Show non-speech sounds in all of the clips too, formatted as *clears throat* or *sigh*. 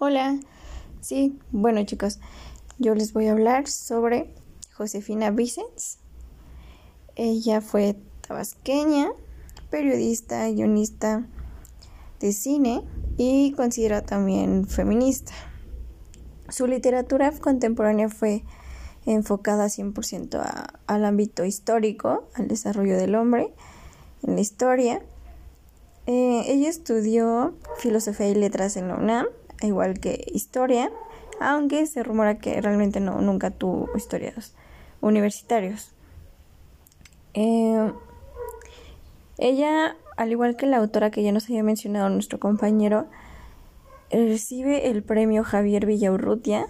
Hola, sí, bueno chicos, yo les voy a hablar sobre Josefina Vicens. Ella fue tabasqueña, periodista, guionista de cine y considera también feminista. Su literatura contemporánea fue enfocada 100% al ámbito histórico, al desarrollo del hombre en la historia. Eh, ella estudió filosofía y letras en la UNAM igual que historia, aunque se rumora que realmente no, nunca tuvo estudios universitarios. Eh, ella, al igual que la autora que ya nos había mencionado nuestro compañero, recibe el premio Javier Villaurrutia,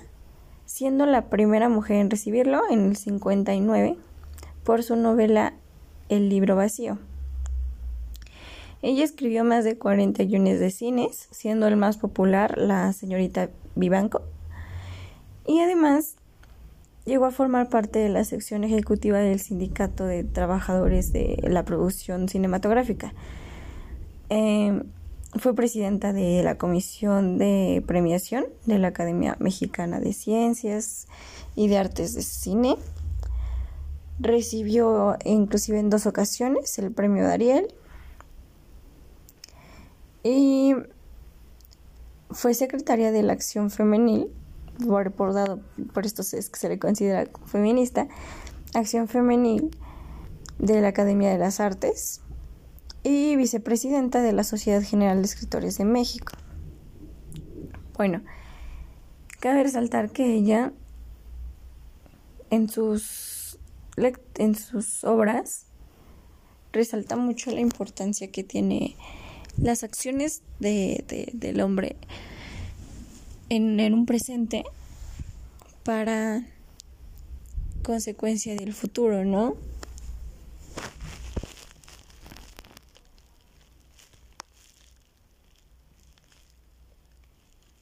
siendo la primera mujer en recibirlo en el 59 por su novela El libro vacío. Ella escribió más de 40 guiones de cines, siendo el más popular la señorita Vivanco. Y además llegó a formar parte de la sección ejecutiva del Sindicato de Trabajadores de la Producción Cinematográfica. Em, fue presidenta de la Comisión de Premiación de la Academia Mexicana de Ciencias y de Artes de Cine. Recibió inclusive en dos ocasiones el premio Dariel y fue secretaria de la Acción Femenil, por, por esto es que se le considera feminista, Acción Femenil de la Academia de las Artes y vicepresidenta de la Sociedad General de Escritores de México. Bueno, cabe resaltar que ella en sus, en sus obras resalta mucho la importancia que tiene las acciones de, del hombre en, en un presente para consecuencia del futuro, ¿no?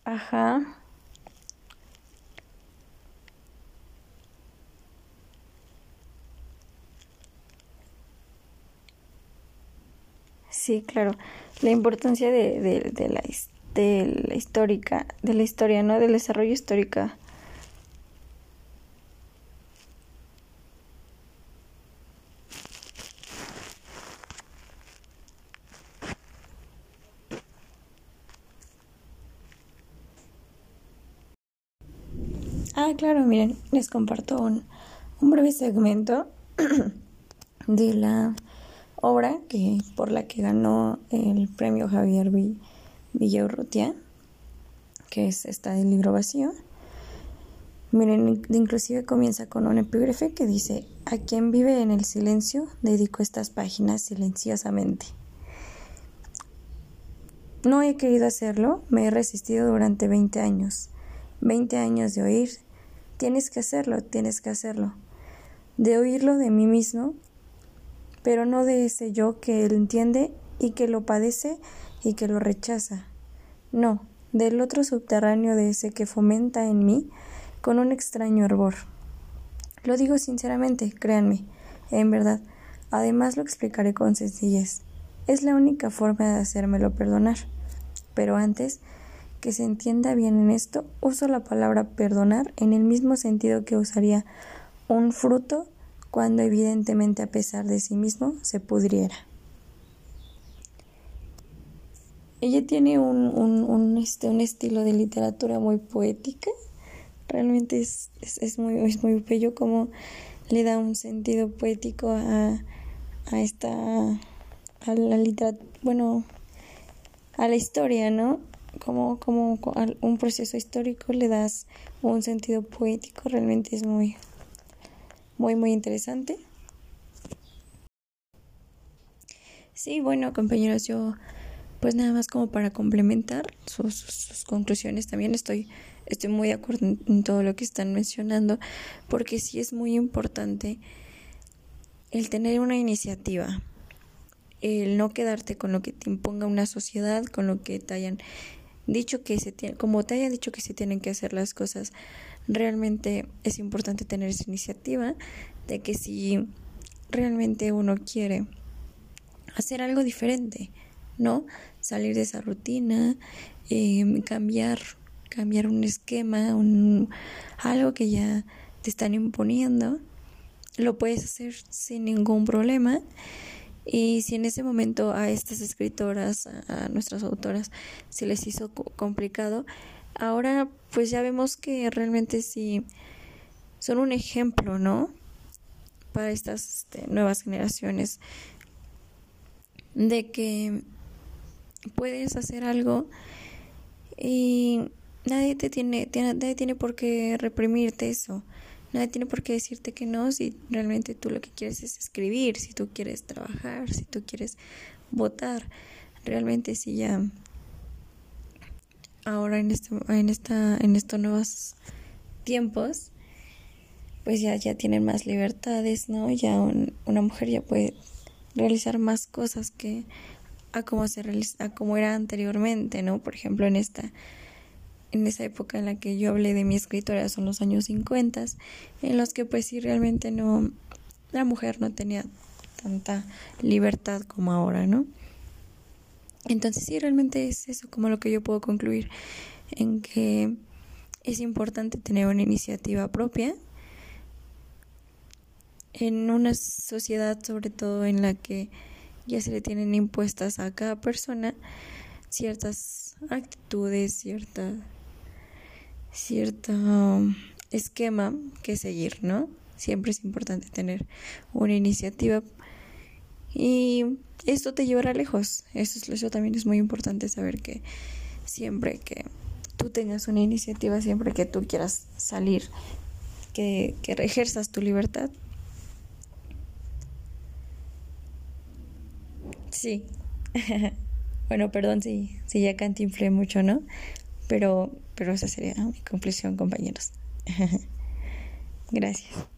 Ajá. Sí, claro. La importancia de, de, la, de la histórica, de la historia, ¿no? Del desarrollo histórica. Ah, claro, miren, les comparto un, un breve segmento *clears throat* de la obra que por la que ganó el premio Javier Villaurrutia, que es esta del libro vacío. Miren, inclusive comienza con un epígrafe que dice, a quien vive en el silencio, dedico estas páginas silenciosamente. No he querido hacerlo, me he resistido durante 20 años. 20 años de oír, tienes que hacerlo, tienes que hacerlo. De oírlo de mí mismo, pero no de ese yo que él entiende y que lo padece y que lo rechaza. No, del otro subterráneo de ese que fomenta en mí con un extraño hervor. Lo digo sinceramente, créanme, en verdad. Además lo explicaré con sencillez. Es la única forma de hacérmelo perdonar. Pero antes, que se entienda bien en esto, uso la palabra perdonar en el mismo sentido que usaría un fruto cuando evidentemente a pesar de sí mismo se pudriera. Ella tiene un, un, este, un estilo de literatura muy poética, realmente es, es, muy, es muy bello como le da un sentido poético a, a esta, a la literatura, bueno, a la historia, ¿no? Como, como un proceso histórico le das un sentido poético, realmente es muy, muy muy interesante. Sí, bueno compañeros, yo pues nada más como para complementar sus, sus, conclusiones también estoy, estoy muy de acuerdo en, todo lo que están mencionando porque sí es muy importante el tener una iniciativa, el no quedarte con lo que te imponga una sociedad, con lo que te hayan dicho que se tiene, como te hayan dicho que se tienen que hacer las cosas, realmente es importante tener esa iniciativa de que si realmente uno quiere hacer algo diferente, ¿no? Salir de esa rutina, em, cambiar, cambiar un esquema, un, algo que ya te están imponiendo, lo puedes hacer sin ningún problema. Y si en ese momento a estas escritoras, a nuestras autoras, se les hizo complicado, ahora pues ya vemos que realmente sí son un ejemplo, ¿no? Para estas este, nuevas generaciones de que puedes hacer algo y nadie te tiene, tiene, nadie tiene por qué reprimirte eso. Nadie tiene por qué decirte que no si realmente tú lo que quieres es escribir, si tú quieres trabajar, si tú quieres votar. Realmente si ya ahora en este, en esta, en estos nuevos tiempos, pues ya, ya tienen más libertades, ¿no? Ya una mujer ya puede realizar más cosas que a como se realiza, como era anteriormente, ¿no? Por ejemplo, en esta en esa época en la que yo hablé de mi escritora son los años 50, en los que pues sí realmente no la mujer no tenía tanta libertad como ahora, ¿no? Entonces sí, realmente es eso como lo que yo puedo concluir en que es importante tener una iniciativa propia en una sociedad sobre todo en la que ya se le tienen impuestas a cada persona ciertas actitudes, cierta cierto esquema que seguir, ¿no? Siempre es importante tener una iniciativa y esto te llevará lejos. Eso, también es muy importante saber que siempre que tú tengas una iniciativa, siempre que tú quieras salir, que, que ejerzas tu libertad. Sí. *laughs* bueno, perdón si, si ya cantinflé mucho, ¿no? Pero, pero esa sería mi conclusión, compañeros. *laughs* Gracias.